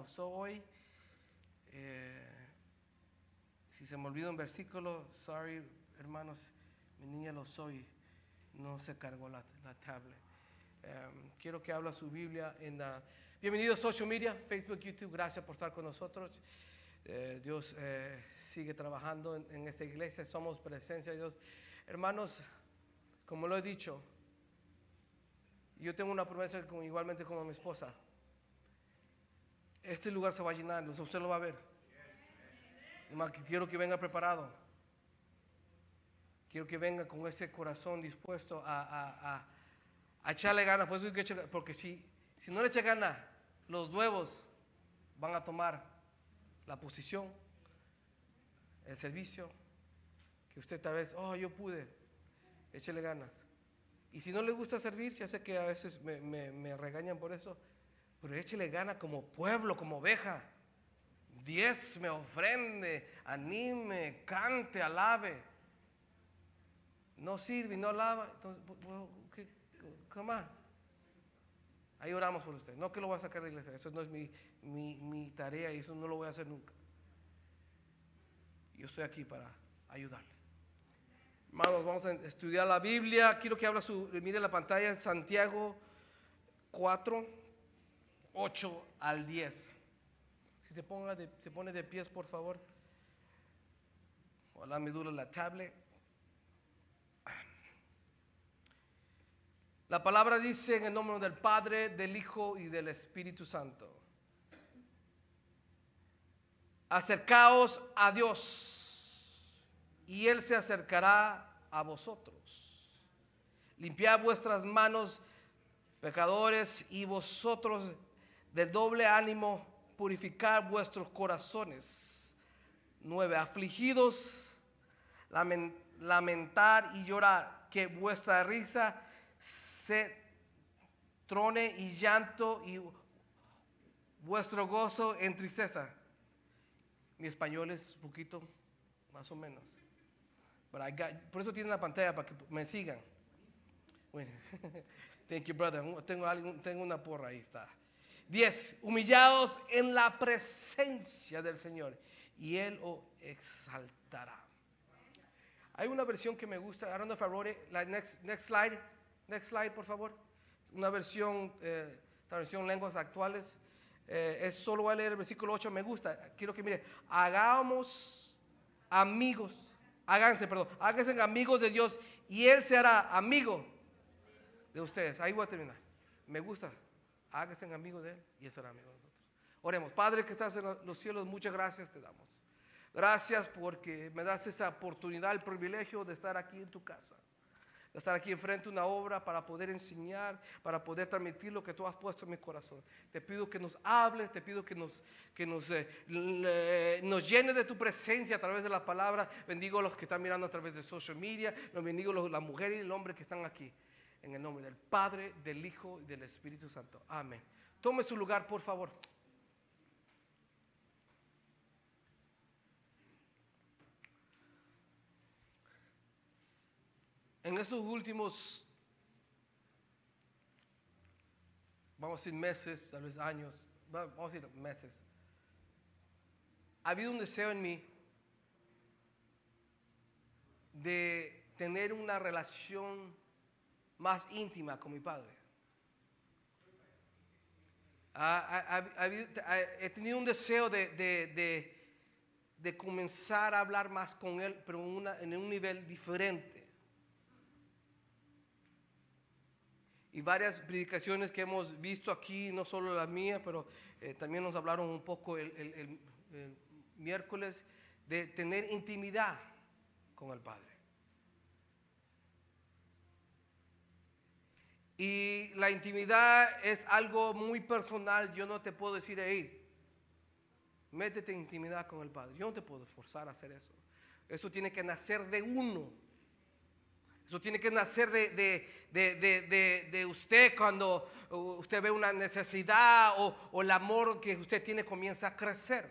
usó hoy. Eh, si se me olvida un versículo, sorry, hermanos, mi niña lo soy, no se cargó la, la tablet. Em, quiero que habla su Biblia en la... Bienvenidos a social media, Facebook, YouTube, gracias por estar con nosotros. Eh, Dios eh, sigue trabajando en, esta iglesia, somos presencia de Dios. Hermanos, como lo he dicho, yo tengo una promesa igualmente como mi esposa. Este lugar se va a llenar, usted lo va a ver. Quiero que venga preparado. Quiero que venga con ese corazón dispuesto a, a- a- echarle ganas. Porque si, si no le echa ganas, los nuevos van a tomar la posición, el servicio, que usted tal vez, oh, yo pude, échele ganas. Y si no le gusta servir, ya sé que a veces me, me- me regañan por eso, pero échele ganas como pueblo, como oveja. Diez me ofrende, anime, cante, alabe. No sirve, no alaba. Entonces, ¿qué? Ahí oramos por usted. No que lo voy a sacar de la iglesia. Eso no es mi, mi, mi tarea y eso no lo voy a hacer nunca. Yo estoy aquí para ayudarle. Hermanos, vamos a estudiar la Biblia. Quiero que habla su, mire la pantalla, Santiago 4, 8 al 10. Si se, ponga se pone de pies, por favor. Ojalá me dure la tablet. La palabra dice en el nombre del Padre, del Hijo y del Espíritu Santo. Acercaos a Dios y Él se acercará a vosotros. Limpiad vuestras manos, pecadores, y vosotros del doble ánimo, purificar vuestros corazones. Nueve, afligidos, lamen- lamentar y llorar, que vuestra risa se trone y llanto y vuestro gozo en tristeza. Mi español es poquito más o menos. Got- por eso tienen la pantalla para que me sigan. Bueno, thank you, brother. Tengo, tengo una porra, ahí está. 10. Humillados en la presencia del Señor y Él os exaltará. Hay una versión que me gusta. Next, next slide. Next slide, por favor. Una versión, eh, traducción lenguas actuales. Eh, es solo voy a leer el versículo 8. Me gusta. Quiero que mire. Hagamos amigos. Háganse, perdón. Háganse amigos de Dios y Él se hará amigo de ustedes. Ahí voy a terminar. Me gusta. Háganse amigos de Él y Él será amigo de nosotros. Oremos. Padre que estás en los cielos, muchas gracias te damos. Gracias porque me das esa oportunidad, el privilegio de estar aquí en tu casa. De estar aquí enfrente de una obra para poder enseñar, para poder transmitir lo que tú has puesto en mi corazón. Te pido que nos hables, te pido que nos, que nos, eh, nos llenes de tu presencia a través de la palabra. Bendigo a los que están mirando a través de social media. Los bendigo a las mujeres y el hombre que están aquí. En el nombre del Padre, del Hijo y del Espíritu Santo. Amén. Tome su lugar, por favor. En estos últimos, vamos a decir meses, tal vez años, va- vamos a decir meses, ha habido un deseo en mí de tener una relación más íntima con mi padre. He tenido un deseo de, de- de- comenzar a hablar más con él, pero en, una- en un nivel diferente. y varias predicaciones que hemos visto aquí, no solo la mía, pero eh, también nos hablaron un poco el- el miércoles de tener intimidad con el Padre. Y la intimidad es algo muy personal, yo no te puedo decir, hey, métete en intimidad con el Padre, yo no te puedo forzar a hacer eso. Eso tiene que nacer de uno. Eso tiene que nacer de, de- de- de- usted cuando uh, usted ve una necesidad o, o el amor que usted tiene comienza a crecer.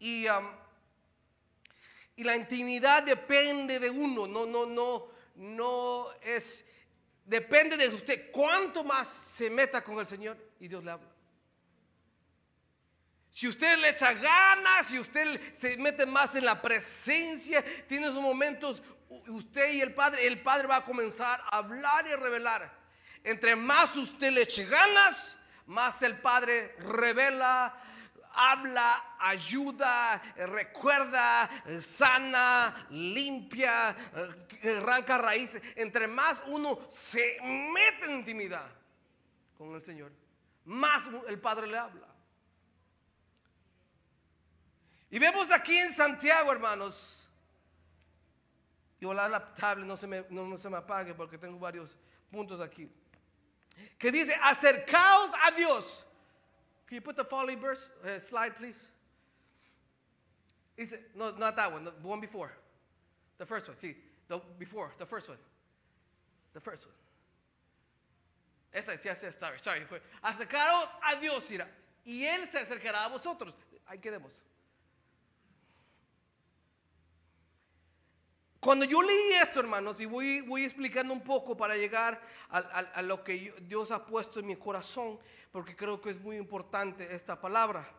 Y, um, y la intimidad depende de uno, no, no, no, no es Depende de usted cuánto más se meta con el Señor y Dios le habla. Si usted le echa ganas, si usted se mete más en la presencia, tiene esos momentos, usted y el Padre, el Padre va a comenzar a hablar y a revelar. Entre más usted le eche ganas, más el Padre revela, habla, ayuda, recuerda, sana, limpia, arranca raíces. Entre más uno se mete en intimidad con el Señor, más el Padre le habla. Y vemos aquí en Santiago, hermanos, y ojalá la tablet no se me, no, se me apague porque tengo varios puntos aquí, que dice, acercaos a Dios. Can you put the following verse, uh, slide, please? Is it, no, not that one, the one before. The first one, see, the before, the first one. The first one. Esta es, yes, yes, sorry, sorry. Acercaos a Dios, y Él se acercará a vosotros. Ahí quedemos. Cuando yo leí esto, hermanos, y voy, explicando un poco para llegar a, a lo que Dios ha puesto en mi corazón, porque creo que es muy importante esta palabra,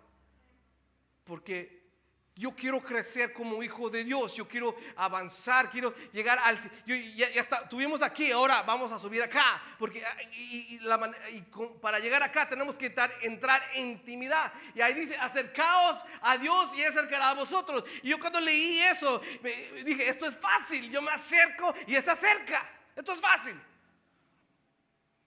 porque yo quiero crecer como hijo de Dios, yo quiero avanzar, quiero llegar al... ya, está, tuvimos aquí, ahora vamos a subir acá, porque ah, y, para llegar acá tenemos que entrar en intimidad. Y ahí dice, acercaos a Dios y acercará a vosotros. Y yo cuando leí eso, me, dije, esto es fácil, yo me acerco y es acerca, esto es fácil.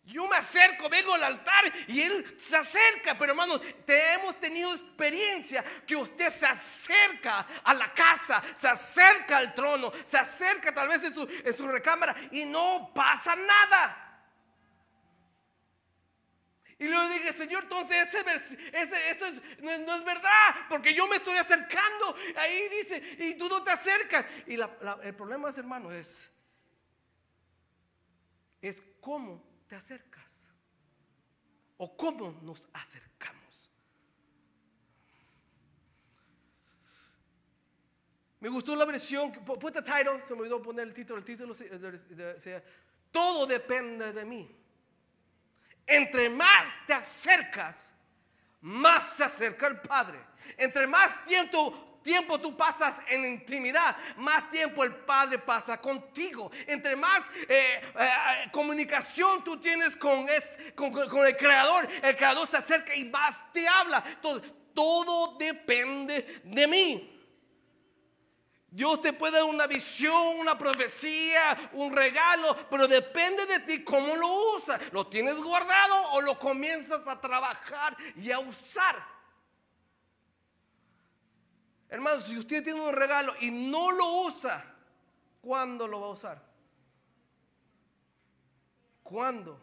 Yo me acerco, vengo al altar y él se acerca. Pero hermanos, te hemos tenido experiencia que usted se acerca a la casa, se acerca al trono, se acerca tal vez en su, en su recámara y no pasa nada. Y luego dije, Señor, entonces ese, esto no, es verdad, porque yo me estoy acercando. Ahí dice, y tú no te acercas. Y el problema es, hermano, es, es cómo te acercas? ¿O cómo nos acercamos? Me gustó la versión, put the title, se me olvidó poner el título, el título todo depende de mí. Entre más te acercas, más se acerca el Padre. Entre más tiempo tiempo tú pasas en intimidad, más tiempo el Padre pasa contigo. Entre más eh, eh, comunicación tú tienes con, el Creador, el Creador se acerca y más te habla. Todo depende de mí. Dios te puede dar una visión, una profecía, un regalo, pero depende de ti cómo lo usas. ¿Lo tienes guardado o lo comienzas a trabajar y a usar? Hermanos, si usted tiene un regalo y no lo usa, ¿cuándo lo va a usar? ¿Cuándo?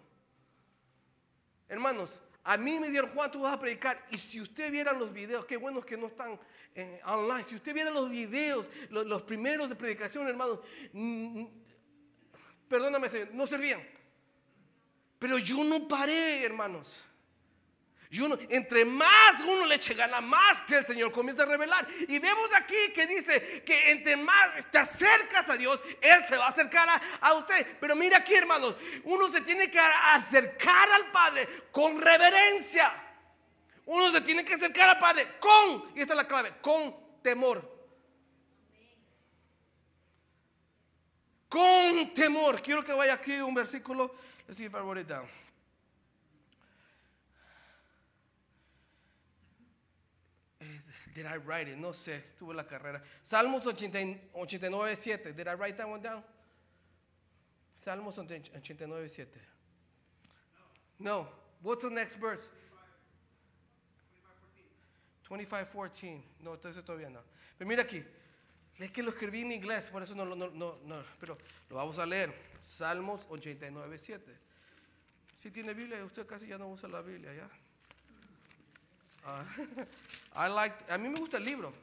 Hermanos, a mí me dieron Juan, tú vas a predicar. Y si usted viera los videos, qué buenos que no están online. Si usted viera los videos, los, primeros de predicación, hermanos, perdóname, no servían. Pero yo no paré, hermanos. Y uno, entre más uno le eche gana, más que el Señor comienza a revelar. Y vemos aquí que dice que entre más te acercas a Dios, Él se va a acercar a, usted. Pero mira aquí, hermanos, uno se tiene que acercar al Padre con reverencia. Uno se tiene que acercar al Padre con, y esta es la clave, con temor. Con temor. Quiero que vaya aquí un versículo. Let's see if I wrote it down. Did I write it? No sé, estuve la carrera. Salmos 89, 7. Did I write that one down? Salmos 89, 7. No. What's the next verse? 25, 14. No, entonces todavía no. Pero mira aquí. Es que lo escribí en inglés, por eso no, no, no, no, pero lo vamos a leer. Salmos 89, 7. Si tiene Biblia, usted casi ya no usa la Biblia, ¿ya? Uh, I like, a mí me gusta el libro.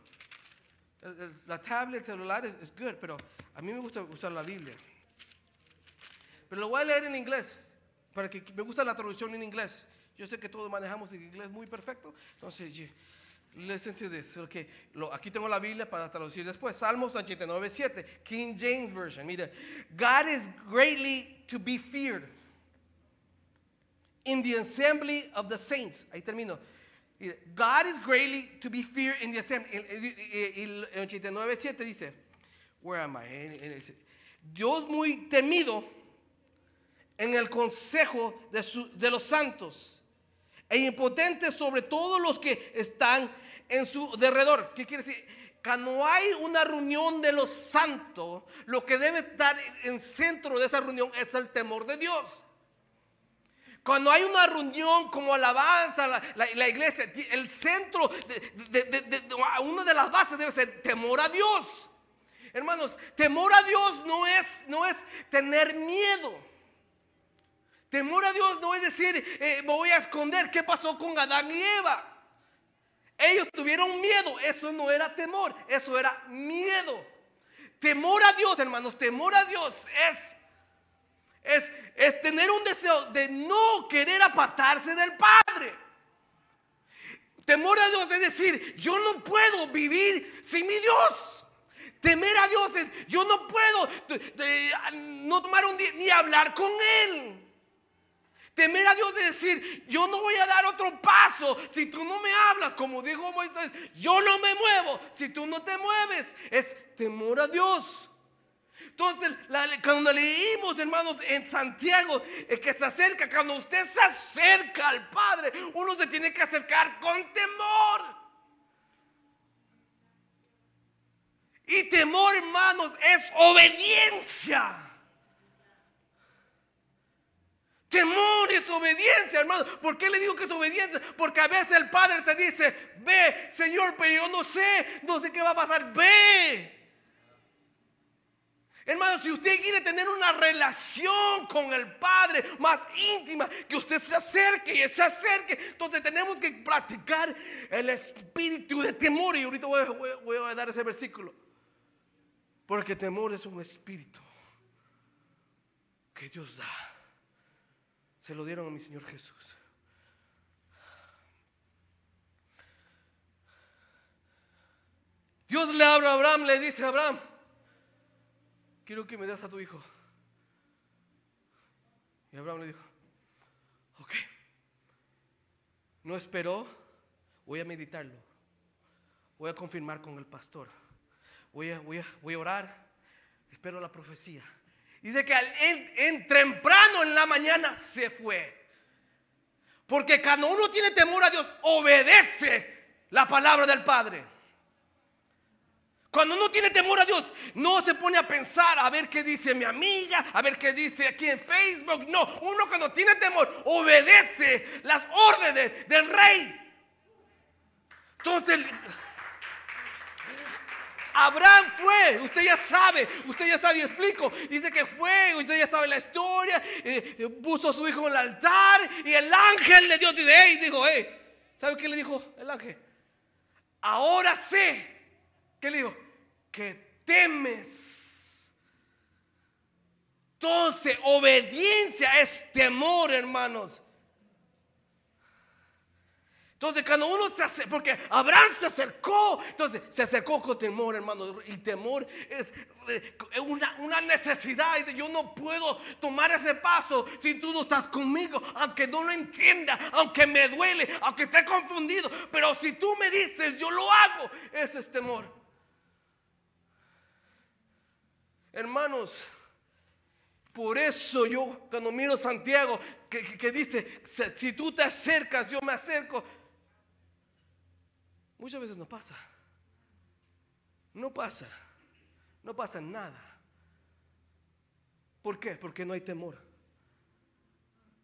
La tablet, celular es, good, pero a mí me gusta usar la Biblia. Pero lo voy a leer en inglés, para que me gusta la traducción en inglés. Yo sé que todos manejamos el inglés muy perfecto, entonces, listen to this. Okay. Lo, aquí tengo la Biblia para traducir después. Salmos 89, 7, King James Version. Mira, God is greatly to be feared. in the assembly of the saints. Ahí termino. God is greatly to be feared in the assembly. El 89.7 dice, where am I? Dios muy temido en el consejo de, su, de los santos e impotente sobre todos los que están en su derredor. ¿Qué quiere decir? Cuando hay una reunión de los santos, lo que debe estar en centro de esa reunión es el temor de Dios. Cuando hay una reunión como alabanza, la, iglesia, el centro, de, una de las bases debe ser temor a Dios. Hermanos, temor a Dios no es, no es tener miedo. Temor a Dios no es decir, eh, me voy a esconder qué pasó con Adán y Eva. Ellos tuvieron miedo, eso no era temor, eso era miedo. Temor a Dios, hermanos, temor a Dios es, es, es tener un deseo de no querer apartarse del Padre. Temor a Dios es decir, yo no puedo vivir sin mi Dios. Temer a Dios es, yo no puedo no tomar un ni hablar con Él. Temer a Dios de decir, yo no voy a dar otro paso si tú no me hablas, como dijo Moisés, yo no me muevo si tú no te mueves. Es temor a Dios. Entonces, cuando leímos, hermanos, en Santiago, el que se acerca, cuando usted se acerca al Padre, uno se tiene que acercar con temor. Y temor, hermanos, es obediencia. Temor es obediencia, hermano. ¿Por qué le digo que es obediencia? Porque a veces el Padre te dice, ve, Señor, pero yo no sé, no sé qué va a pasar, ve. Hermano, si usted quiere tener una relación con el Padre más íntima, que usted se acerque y se acerque, entonces tenemos que practicar el espíritu de temor. Y ahorita voy a dar ese versículo. Porque temor es un espíritu que Dios da se lo dieron a mi Señor Jesús. Dios le habla a Abraham, le dice a Abraham, quiero que me des a tu hijo. Y Abraham le dijo, ok, no esperó, voy a meditarlo, voy a confirmar con el pastor, voy a, voy a, voy a orar, espero la profecía. Dice que en, temprano en la mañana se fue. Porque cuando uno tiene temor a Dios, obedece la palabra del Padre. Cuando uno tiene temor a Dios, no se pone a pensar a ver qué dice mi amiga, a ver qué dice aquí en Facebook. No, uno cuando tiene temor, obedece las órdenes del rey. Entonces, Abraham fue, usted ya sabe, usted ya sabe y explico. Dice que fue, usted ya sabe la historia, eh, eh, puso a su hijo en el altar y el ángel de Dios dice, hey, dijo, hey, ¿sabe qué le dijo el ángel? Ahora sé, ¿qué le dijo? Que temes. Entonces, obediencia es temor, hermanos. Entonces, cuando uno se hace, porque Abraham se acercó, entonces se acercó con temor, hermano. Y temor es una, una necesidad. Yo no puedo tomar ese paso si tú no estás conmigo, aunque no lo entienda, aunque me duele, aunque esté confundido. Pero si tú me dices, yo lo hago, ese es temor. Hermanos, por eso yo cuando miro Santiago que, que, dice, si tú te acercas, yo me acerco, Muchas veces no pasa. No pasa. No pasa nada. ¿Por qué? Porque no hay temor.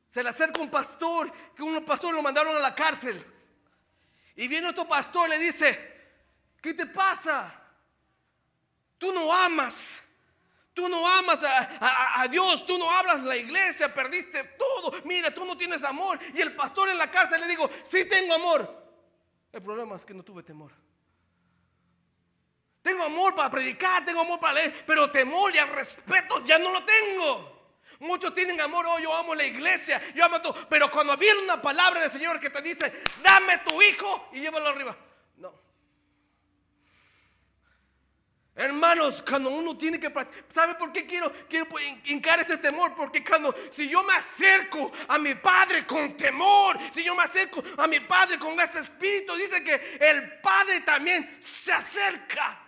Se le acerca un pastor, que un pastor lo mandaron a la cárcel. Y viene otro pastor y le dice, ¿qué te pasa? Tú no amas. Tú no amas a, a, Dios, tú no hablas la iglesia, perdiste todo. Mira, tú no tienes amor. Y el pastor en la cárcel le dijo, sí tengo amor. El problema es que no tuve temor. Tengo amor para predicar, tengo amor para leer, pero temor y respeto ya no lo tengo. Muchos tienen amor, oh, yo amo la iglesia, yo amo todo. Pero cuando viene una palabra del Señor que te dice, dame tu hijo y llévalo arriba. No. Hermanos, cuando uno tiene que ¿sabe por qué quiero, quiero hincar este temor? Porque cuando, si yo me acerco a mi Padre con temor, si yo me acerco a mi Padre con ese espíritu, dice que el Padre también se acerca.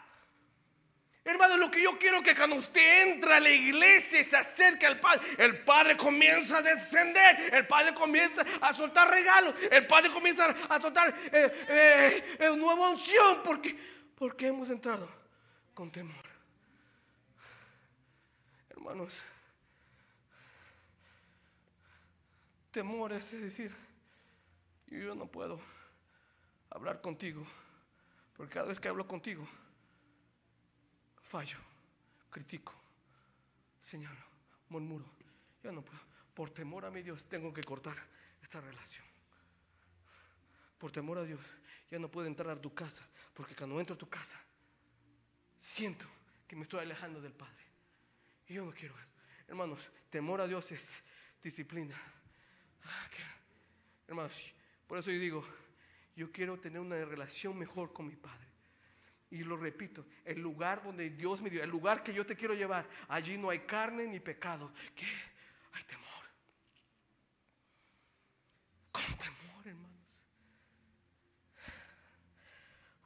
Hermano, lo que yo quiero que cuando usted entra a la iglesia y se acerque al Padre, el Padre comienza a descender, el Padre comienza a soltar regalos, el Padre comienza a soltar eh, eh, eh nueva unción, porque, porque hemos entrado con temor. Hermanos, temor es decir, yo no puedo hablar contigo, porque cada vez que hablo contigo, fallo, critico, señalo, murmuro. Ya no puedo. Por temor a mi Dios tengo que cortar esta relación. Por temor a Dios ya no puedo entrar a tu casa, porque cuando entro a tu casa siento que me estoy alejando del Padre. Y yo no quiero Hermanos, temor a Dios es disciplina. Ah, hermanos, por eso yo digo, yo quiero tener una relación mejor con mi Padre. Y lo repito, el lugar donde Dios me dio, el lugar que yo te quiero llevar, allí no hay carne ni pecado. ¿Qué? Hay temor. Con temor, hermanos.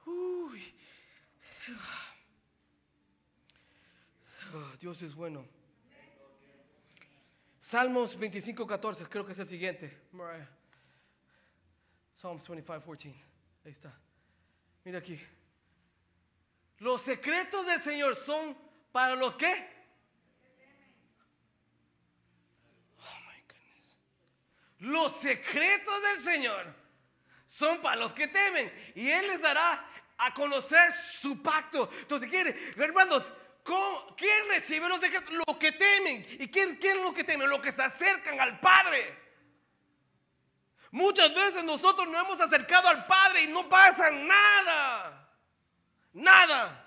Uy. Ah, Dios es bueno. Salmos 25, 14, creo que es el siguiente. Mariah. Psalms 25, 14. Ahí está. Mira aquí. Los secretos del Señor son para los que. Oh my goodness. Los secretos del Señor son para los que temen. Y Él les dará a conocer su pacto. Entonces, quiere, hermanos, ¿quién recibe los? Los que temen. ¿Y quién, quién es lo que temen? Los que se acercan al Padre. Muchas veces nosotros no hemos acercado al Padre y no pasa nada. Nada.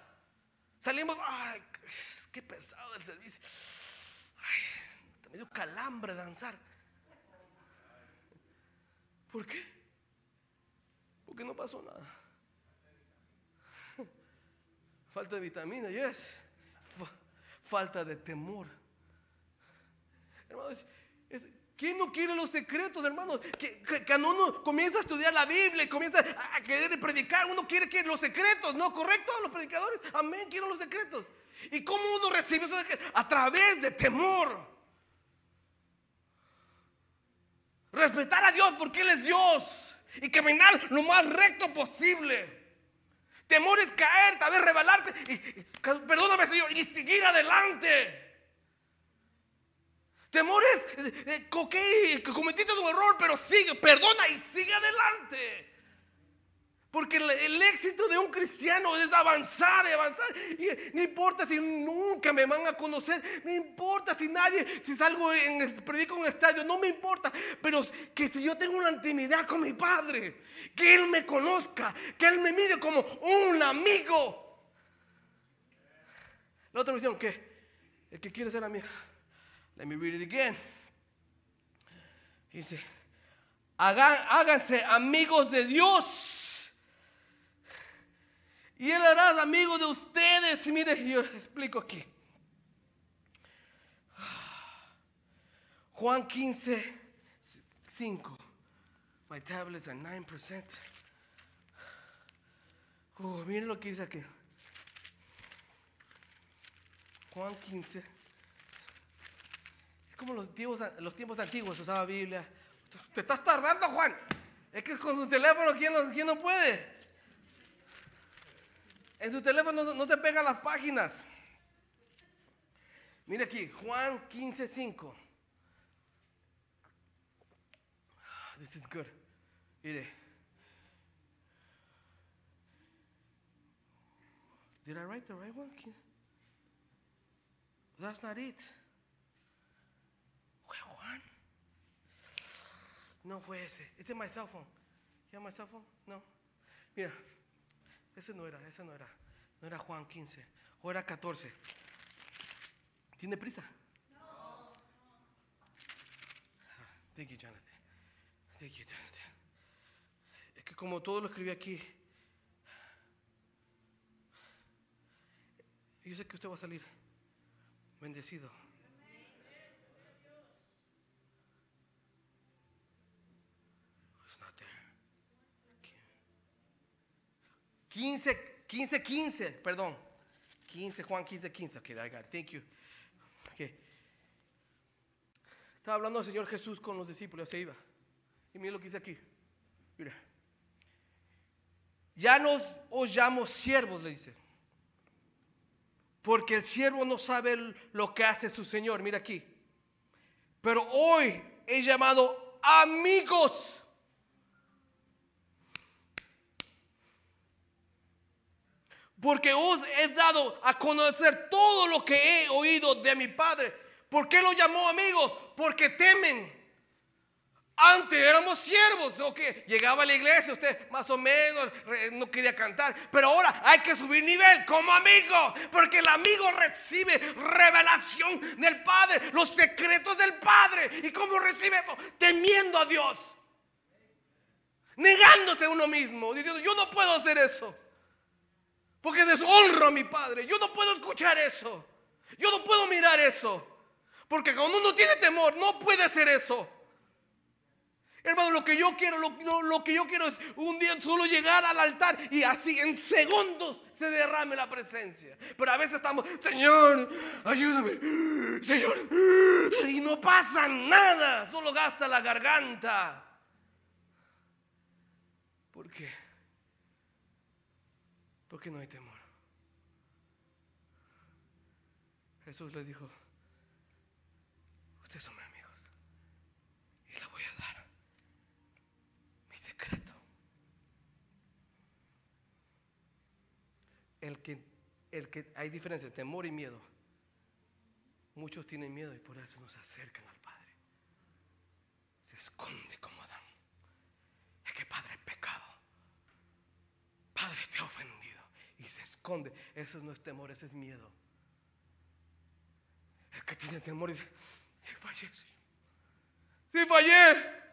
Salimos, ay, qué pesado el servicio. Ay, me dio calambre danzar. ¿Por qué? Porque no pasó nada. Falta de vitamina, yes. Falta de temor. Hermanos, ¿Quién no quiere los secretos, hermanos? Que, cuando uno comienza a estudiar la Biblia comienza a querer predicar, uno quiere que los secretos, ¿no? ¿Correcto? Los predicadores, amén, quiero los secretos. ¿Y cómo uno recibe esos secretos? A través de temor. Respetar a Dios porque Él es Dios. Y caminar lo más recto posible. Temor es caer, tal vez rebalarte. Y, perdóname, Señor, y seguir adelante. Temores, eh, eh, ok, cometiste un error, pero sigue, perdona y sigue adelante. Porque el, éxito de un cristiano es avanzar avanzar. Y no importa si nunca me van a conocer, no importa si nadie, si salgo en predico en un estadio, no me importa. Pero que si yo tengo una intimidad con mi padre, que él me conozca, que él me mire como un amigo. La otra visión, que el que quiere ser amigo. Let me read it again. Dice, háganse amigos de Dios. Y Él hará amigos de ustedes. Y mire, yo explico aquí. Juan 15, 5. My tablet's at 9%. Oh, miren lo que dice aquí. Juan 15 como los tiempos, los tiempos antiguos usaba Biblia. Te estás tardando, Juan. Es que con su teléfono, ¿quién quién no puede? En su teléfono no, se pegan las páginas. Mire aquí, Juan 15, 5. This is good. Mire. Did I write the right one? That's not it. No fue ese. Este es mi cell phone. ¿Ya my cell phone? No. Mira, ese no era, ese no era. No era Juan 15. O era 14. ¿Tiene prisa? No. Thank you, Jonathan. Thank you, Jonathan. Es que como todo lo escribí aquí, yo sé que usted va a salir bendecido. It's not there. 15, 15, 15, perdón. 15, Juan 15, 15. Okay, I got it. Thank you. Okay. Estaba hablando el Señor Jesús con los discípulos, se iba. Y mira lo que dice aquí. Mira. Ya nos os llamo siervos, le dice. Porque el siervo no sabe lo que hace su Señor. Mira aquí. Pero hoy he llamado amigos. Porque os he dado a conocer todo lo que he oído de mi Padre. ¿Por qué lo llamó amigos? Porque temen. Antes éramos siervos, o que llegaba a la iglesia, usted más o menos no quería cantar, pero ahora hay que subir nivel como amigo, porque el amigo recibe revelación del Padre, los secretos del Padre. ¿Y cómo recibe eso? Temiendo a Dios, negándose a uno mismo, diciendo, yo no puedo hacer eso, porque deshonro a mi Padre, yo no puedo escuchar eso, yo no puedo mirar eso, porque cuando uno tiene temor, no puede hacer eso. Hermano, lo que yo quiero, lo, que yo quiero es un día solo llegar al altar y así en segundos se derrame la presencia. Pero a veces estamos, Señor, ayúdame, Señor, y no pasa nada, solo gasta la garganta. ¿Por qué? Porque no hay temor. Jesús le dijo, ustedes son el que, el que hay diferencia, temor y miedo. Muchos tienen miedo y por eso no se acercan al Padre. Se esconde como Adán. Es que Padre es pecado. Padre te ha ofendido. Y se esconde. Eso no es temor, eso es miedo. El que tiene temor dice, si fallé, Si fallé.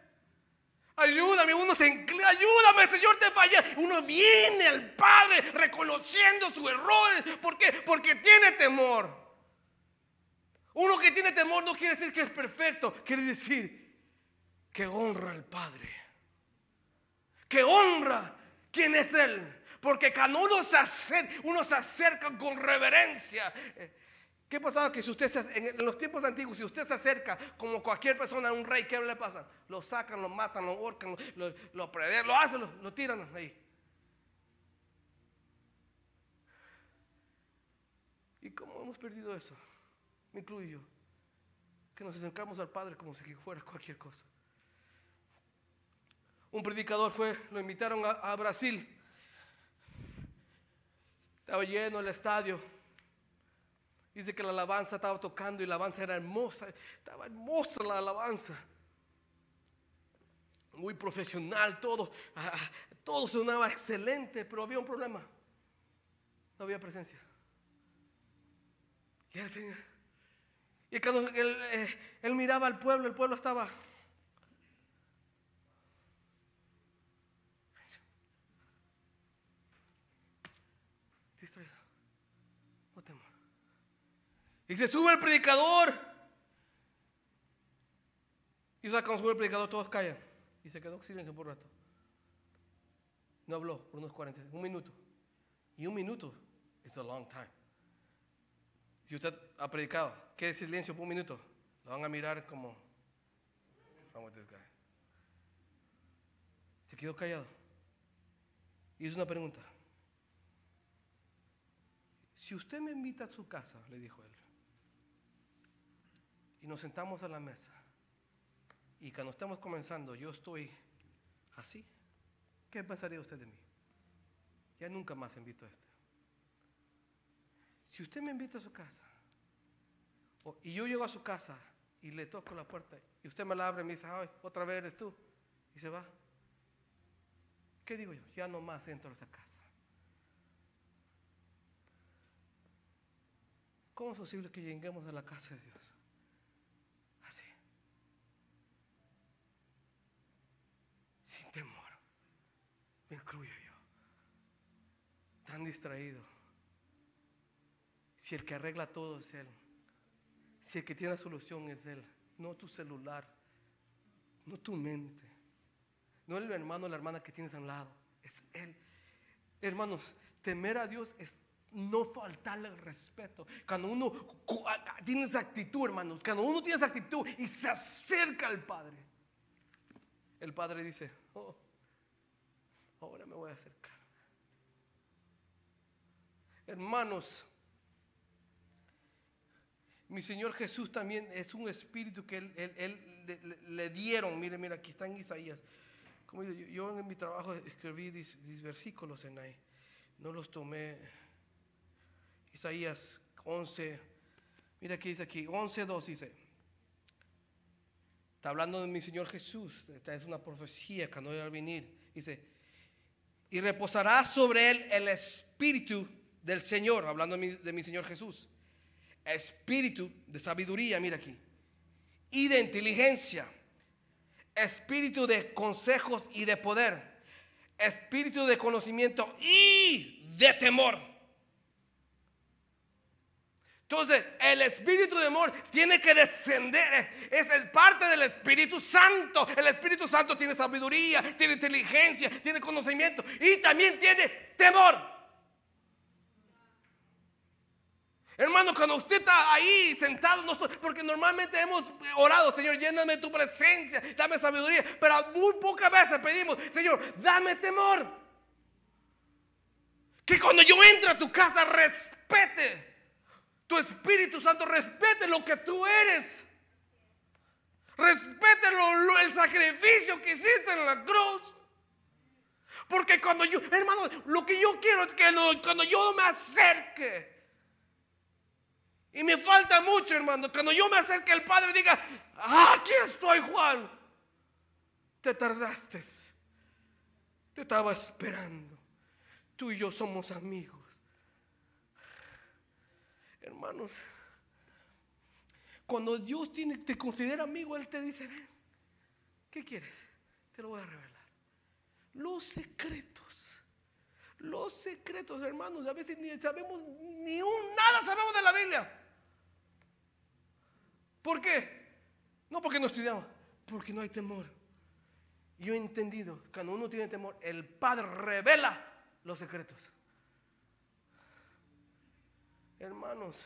Ayúdame, uno se ayúdame, Señor, te fallé. Uno viene al Padre reconociendo sus errores. ¿Por qué? Porque tiene temor. Uno que tiene temor no quiere decir que es perfecto, quiere decir que honra al Padre. Que honra quién es Él. Porque cuando uno se acerca, uno se acerca con reverencia. ¿Qué pasaba? Que si usted se, en, los tiempos antiguos, si usted se acerca como cualquier persona a un rey, ¿qué le pasa? Lo sacan, lo matan, lo ahorcan, lo, lo, lo hacen, lo, tiran ahí. ¿Y cómo hemos perdido eso? Me incluyo yo. Que nos acercamos al Padre como si fuera cualquier cosa. Un predicador fue, lo invitaron a Brasil. Estaba lleno el estadio Dice que la alabanza estaba tocando y la alabanza era hermosa. Estaba hermosa la alabanza. Muy profesional, todo. Todo sonaba excelente, pero había un problema. No había presencia. Y, cuando él, eh, él miraba al pueblo, el pueblo estaba Y se sube el predicador. Y cuando sube el predicador, todos callan. Y se quedó silencio por un rato. No habló por unos 40, un minuto. Y un minuto es a long time. Si usted ha predicado, quede silencio por un minuto. Lo van a mirar como, Se quedó callado. Y hizo una pregunta. Si usted me invita a su casa, le dijo él, y nos sentamos a la mesa y cuando estamos comenzando yo estoy así, ¿qué pensaría usted de mí? Ya nunca más invito a este. Si usted me invita a su casa y yo llego a su casa y le toco la puerta y usted me la abre y me dice, ay, otra vez eres tú y se va. ¿Qué digo yo? Ya no más entro a esa casa. ¿Cómo es posible que lleguemos a la casa de Dios? temor. Me incluyo yo. Tan distraído. si el que arregla todo es Él, si el que tiene la solución es Él, no tu celular, no tu mente, no el hermano o la hermana que tienes al lado, es Él. Hermanos, temer a Dios es no faltarle el respeto. Cuando uno tiene esa actitud, hermanos, cuando uno tiene esa actitud y se acerca al Padre, el Padre dice, oh, ahora me voy a acercar. Hermanos, mi Señor Jesús también es un espíritu que él, le, dieron. Mire, mira, aquí está en Isaías. Como yo, en mi trabajo escribí 10 versículos en ahí. No los tomé. Isaías 11. Mira que dice aquí, 11, 2 dice. Está hablando de mi Señor Jesús. Esta es una profecía que no va a venir. Dice, y reposará sobre él el espíritu del Señor, hablando de mi Señor Jesús. Espíritu de sabiduría, mira aquí, y de inteligencia, espíritu de consejos y de poder, espíritu de conocimiento y de temor. Entonces, el Espíritu de amor tiene que descender. Es parte del Espíritu Santo. El Espíritu Santo tiene sabiduría, tiene inteligencia, tiene conocimiento y también tiene temor. Hermano, cuando usted está ahí sentado, porque normalmente hemos orado, Señor, lléname tu presencia, dame sabiduría, pero muy pocas veces pedimos, Señor, dame temor. Que cuando yo entre a tu casa respete, tu Espíritu Santo respete lo que tú eres. Respete el sacrificio que hiciste en la cruz. Porque cuando yo, hermano, lo que yo quiero es que cuando yo me acerque, y me falta mucho, hermano. Cuando yo me acerque al Padre diga, aquí estoy, Juan. Te tardaste. Te estaba esperando. Tú y yo somos amigos. Hermanos, cuando Dios tiene, te considera amigo, Él te dice, ven, ¿qué quieres? Te lo voy a revelar. Los secretos. Los secretos, hermanos, a veces ni sabemos ni un nada sabemos de la Biblia. ¿Por qué? No porque no estudiamos, porque no hay temor. Yo he entendido, cuando uno tiene temor, el Padre revela los secretos. Hermanos,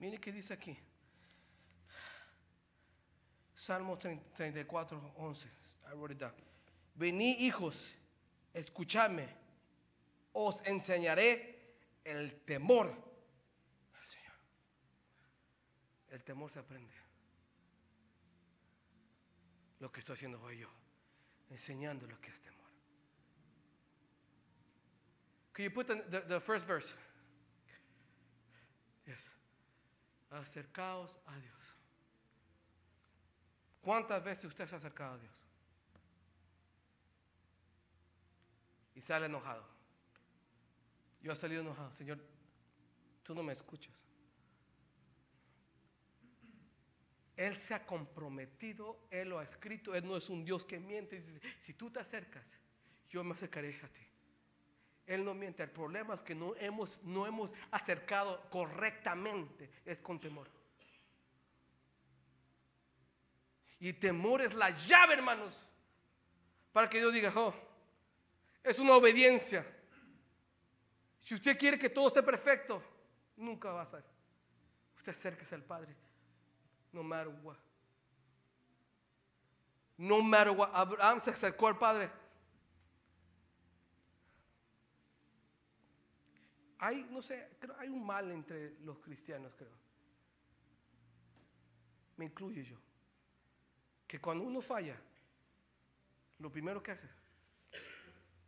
mire qué dice aquí. Salmo 34, 11. Vení hijos, escuchadme, os enseñaré el temor al Señor. El temor se aprende. Lo que estoy haciendo hoy yo, enseñando lo que es temor. Can you put the, the, first verse? Yes. Acercaos a Dios. ¿Cuántas veces usted se ha acercado a Dios? Y sale enojado. Yo he salido enojado, Señor, tú no me escuchas. Él se ha comprometido, Él lo ha escrito, Él no es un Dios que miente. Dice, si tú te acercas, yo me acercaré a ti. Él no miente. El problema es que no hemos, no hemos acercado correctamente, es con temor. Y temor es la llave, hermanos, para que Dios diga, oh, es una obediencia. Si usted quiere que todo esté perfecto, nunca va a ser. Usted acérquese al Padre. No matter what. No matter what. Abraham se acercó al Padre. Hay, no sé, creo, hay un mal entre los cristianos, creo. Me incluye yo. Que cuando uno falla, lo primero que hace,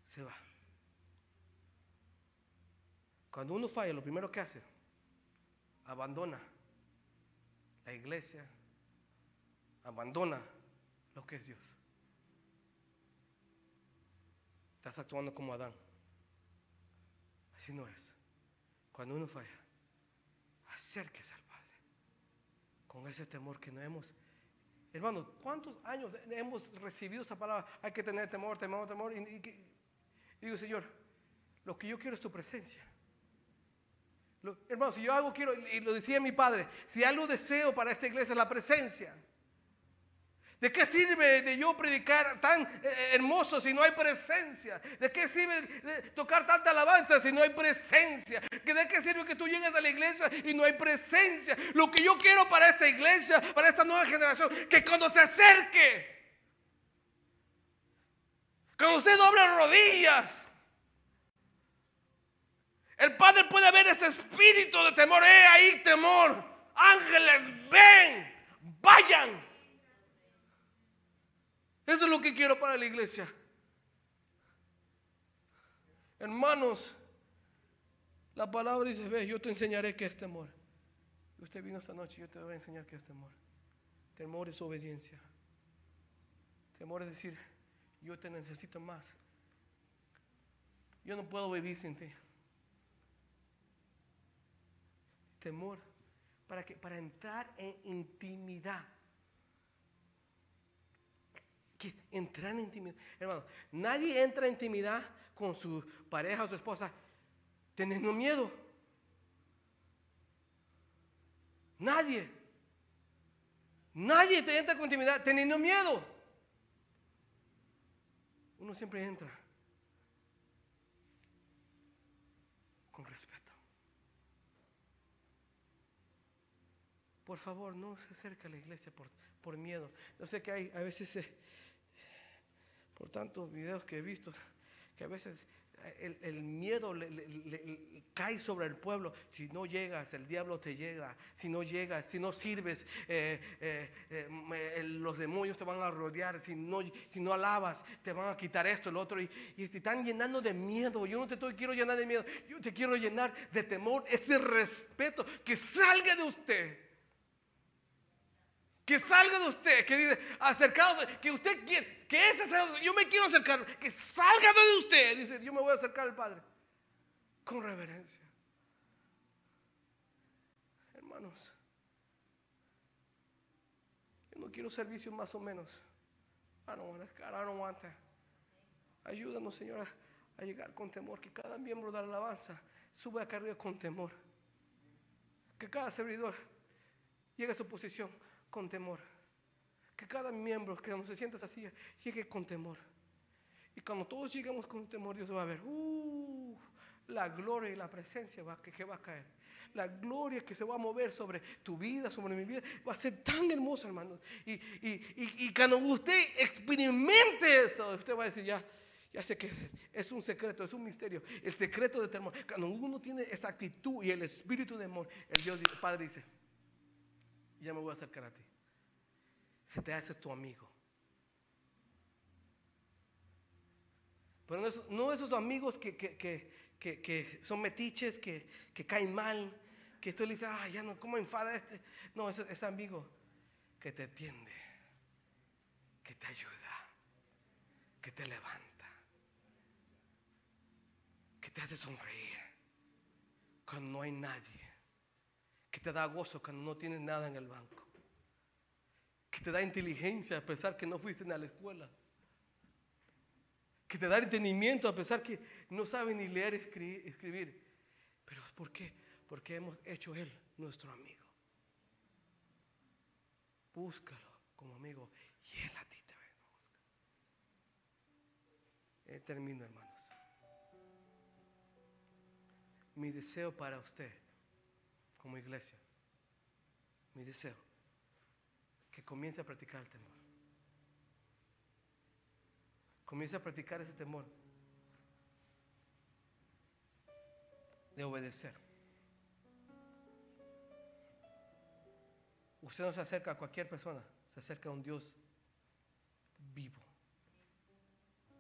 se va. Cuando uno falla, lo primero que hace, abandona la iglesia, abandona lo que es Dios. Estás actuando como Adán. Así no es. Cuando uno falla, acérquese al Padre. Con ese temor que no hemos. Hermanos, ¿cuántos años hemos recibido esa palabra? Hay que tener temor, temor, temor. Y, digo, Señor, Lo que yo quiero es tu presencia. Lo- hermano, si yo algo quiero, y lo decía mi padre, si algo deseo para esta iglesia es la presencia. ¿De qué sirve de yo predicar tan eh, hermoso si no hay presencia? ¿De qué sirve tocar tanta alabanza si no hay presencia? ¿Que ¿De qué sirve que tú llegues a la iglesia y no hay presencia? Lo que yo quiero para esta iglesia, para esta nueva generación, que cuando se acerque, cuando usted doble rodillas, el Padre puede ver ese espíritu de temor. ¡Eh, ahí temor! Ángeles, ven, vayan. Eso es lo que quiero para la iglesia. Hermanos, la palabra dice, ve, yo te enseñaré qué es temor. Usted vino esta noche, yo te voy a enseñar qué es temor. Temor es obediencia. Temor es decir, yo te necesito más. Yo no puedo vivir sin ti. Temor para que para entrar en intimidad. Que entrar en intimidad. Hermano, nadie entra en intimidad con su pareja o su esposa teniendo miedo. Nadie. Nadie te entra con intimidad teniendo miedo. Uno siempre entra con respeto. Por favor, no se acerque a la iglesia por, por miedo. Yo sé que hay a veces, por tantos videos que he visto, que a veces el, miedo le, cae sobre el pueblo. Si no llegas, el diablo te llega. Si no llegas, si no sirves, eh, eh, eh, el- los demonios te van a rodear. Si no, si no alabas, te van a quitar esto, el otro. Y, y te están llenando de miedo. Yo no te quiero llenar de miedo. Yo te quiero llenar de temor, ese respeto que salga de usted. Que salga de usted, que dice, acercados, que usted quiere, que ese sea- yo me quiero acercar, que salga de usted, dice, yo me voy a acercar al Padre, con reverencia. Hermanos, yo no quiero servicio más o menos. I don't want that, I don't. Ayúdanos, Señor, a, a llegar con temor, que cada miembro de la alabanza suba acá arriba con temor. Que cada servidor llegue a su posición con temor. Que cada miembro que no se sienta así llegue con temor. Y cuando todos lleguemos con temor, Dios va a ver, uh, la gloria y la presencia va, que, va a caer. La gloria que se va a mover sobre tu vida, sobre mi vida, va a ser tan hermosa, hermanos. Y, y- y- y cuando usted experimente eso, usted va a decir, ya, ya sé que es un secreto, es un misterio. El secreto de temor. Cuando uno tiene esa actitud y el espíritu de amor, el Dios, el Padre dice, ya me voy a acercar a ti. Se te hace tu amigo. Pero no, esos, esos amigos que, que- que- que- son metiches, que, que caen mal, que tú le dices, ah, ya no, ¿cómo enfada este? No, ese, ese amigo que te atiende, que te ayuda, que te levanta, que te hace sonreír cuando no hay nadie, que te da gozo cuando no tienes nada en el banco, que te da inteligencia a pesar que no fuiste a la escuela que te da entendimiento a pesar que no sabe ni leer escribir. Pero ¿por qué? Porque hemos hecho Él nuestro amigo. Búscalo como amigo y Él a ti te va a buscar. Eh, termino, hermanos. Mi deseo para usted, como iglesia, mi deseo, que comience a practicar el temor. Comienza a practicar ese temor de obedecer. Usted no se acerca a cualquier persona, se acerca a un Dios vivo.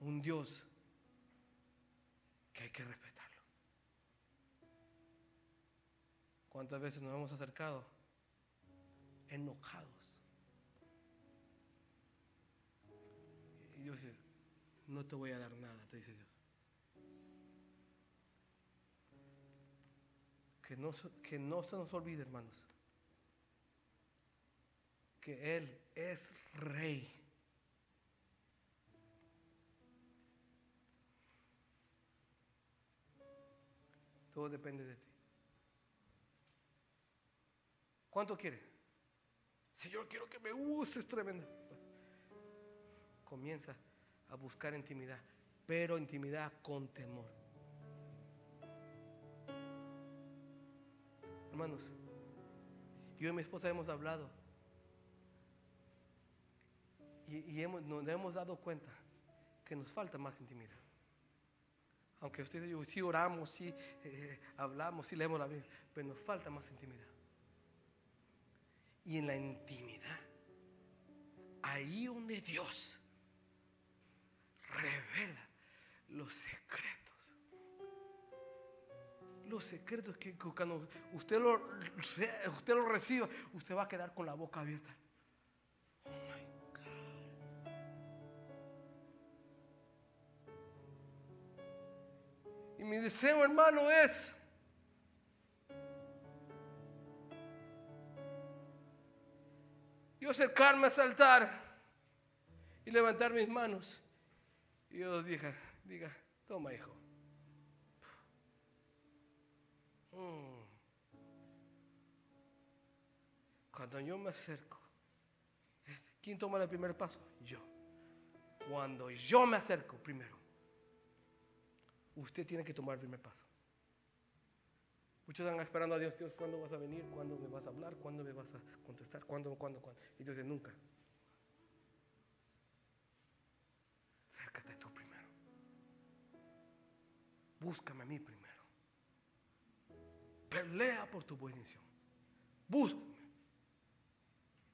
Un Dios que hay que respetarlo. ¿Cuántas veces nos hemos acercado enojados? Y Dios dice, no te voy a dar nada, te dice Dios. Que no, que no se nos olvide, hermanos, que Él es rey. Todo depende de ti. ¿Cuánto quiere? Señor, quiero que me uses tremendo. Comienza a buscar intimidad, pero intimidad con temor. Hermanos, yo y mi esposa hemos hablado y, hemos, nos hemos dado cuenta que nos falta más intimidad. Aunque ustedes yo sí oramos, sí eh, hablamos, sí leemos la Biblia, pero nos falta más intimidad. Y en la intimidad, ahí donde Dios revela los secretos. Los secretos que cuando usted lo, usted lo reciba, usted va a quedar con la boca abierta. Y mi deseo, hermano, es yo acercarme a saltar y levantar mis manos. Y Dios diga, diga, toma hijo. Mm. Cuando yo me acerco, ¿quién toma el primer paso? Yo. Cuando yo me acerco primero, usted tiene que tomar el primer paso. Muchos están esperando a Dios, Dios, ¿cuándo vas a venir? ¿Cuándo me vas a hablar? ¿Cuándo me vas a contestar? ¿Cuándo, cuándo, cuándo? Y Dios dice, nunca. Acércate tú primero. Búscame a mí primero. Pelea por tu bendición. Búscame.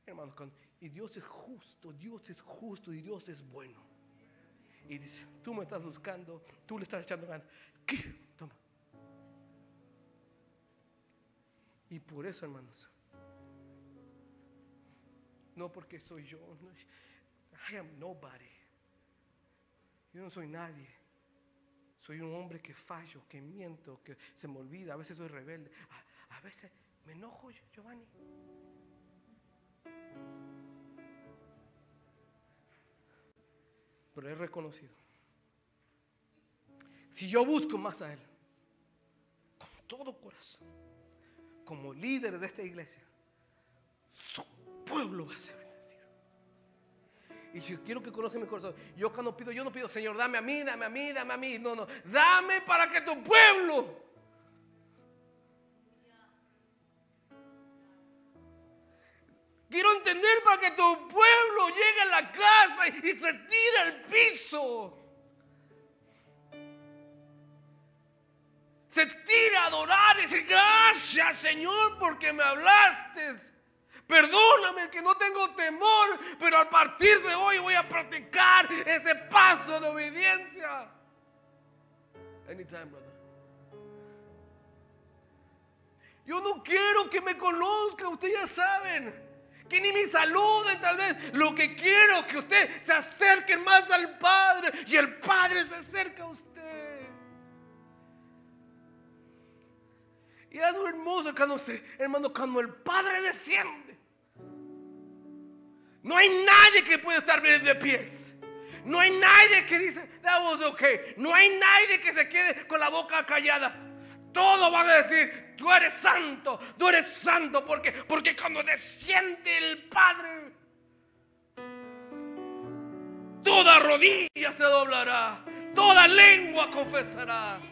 Hermanos, y Dios es justo, Dios es justo y Dios es bueno. Y dice, tú me estás buscando, tú le estás echando ganas. ¿Qué? Y por eso, hermanos, no porque soy yo, I am nobody. Yo no soy nadie. Soy un hombre que fallo, que miento, que se me olvida. A veces soy rebelde. A, a veces me enojo, Giovanni. Pero he reconocido. Si yo busco más a Él, con todo corazón, como líder de esta iglesia, su pueblo va a ser bendecido. Y si quiero que conozca mi corazón, yo cuando pido, yo no pido, Señor, dame a mí, dame a mí, dame a mí. No, no, dame para que tu pueblo Quiero entender para que tu pueblo llegue a la casa y se tire al piso. Se tira a adorar y dice, gracias Señor porque me hablaste. Perdóname que no tengo temor, pero a partir de hoy voy a practicar ese paso de obediencia. Anytime, brother. Yo no quiero que me conozcan, ustedes ya saben que ni me saluden tal vez. Lo que quiero es que usted se acerque más al Padre y el Padre se acerca a usted. Y es hermoso cuando hermano, cuando el Padre desciende. No hay nadie que pueda estar bien de pies. No hay nadie que dice, that was okay. No hay nadie que se quede con la boca callada. Todos van a decir, tú eres santo, tú eres santo, porque porque cuando desciende el Padre, toda rodilla se doblará, toda lengua confesará.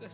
vivir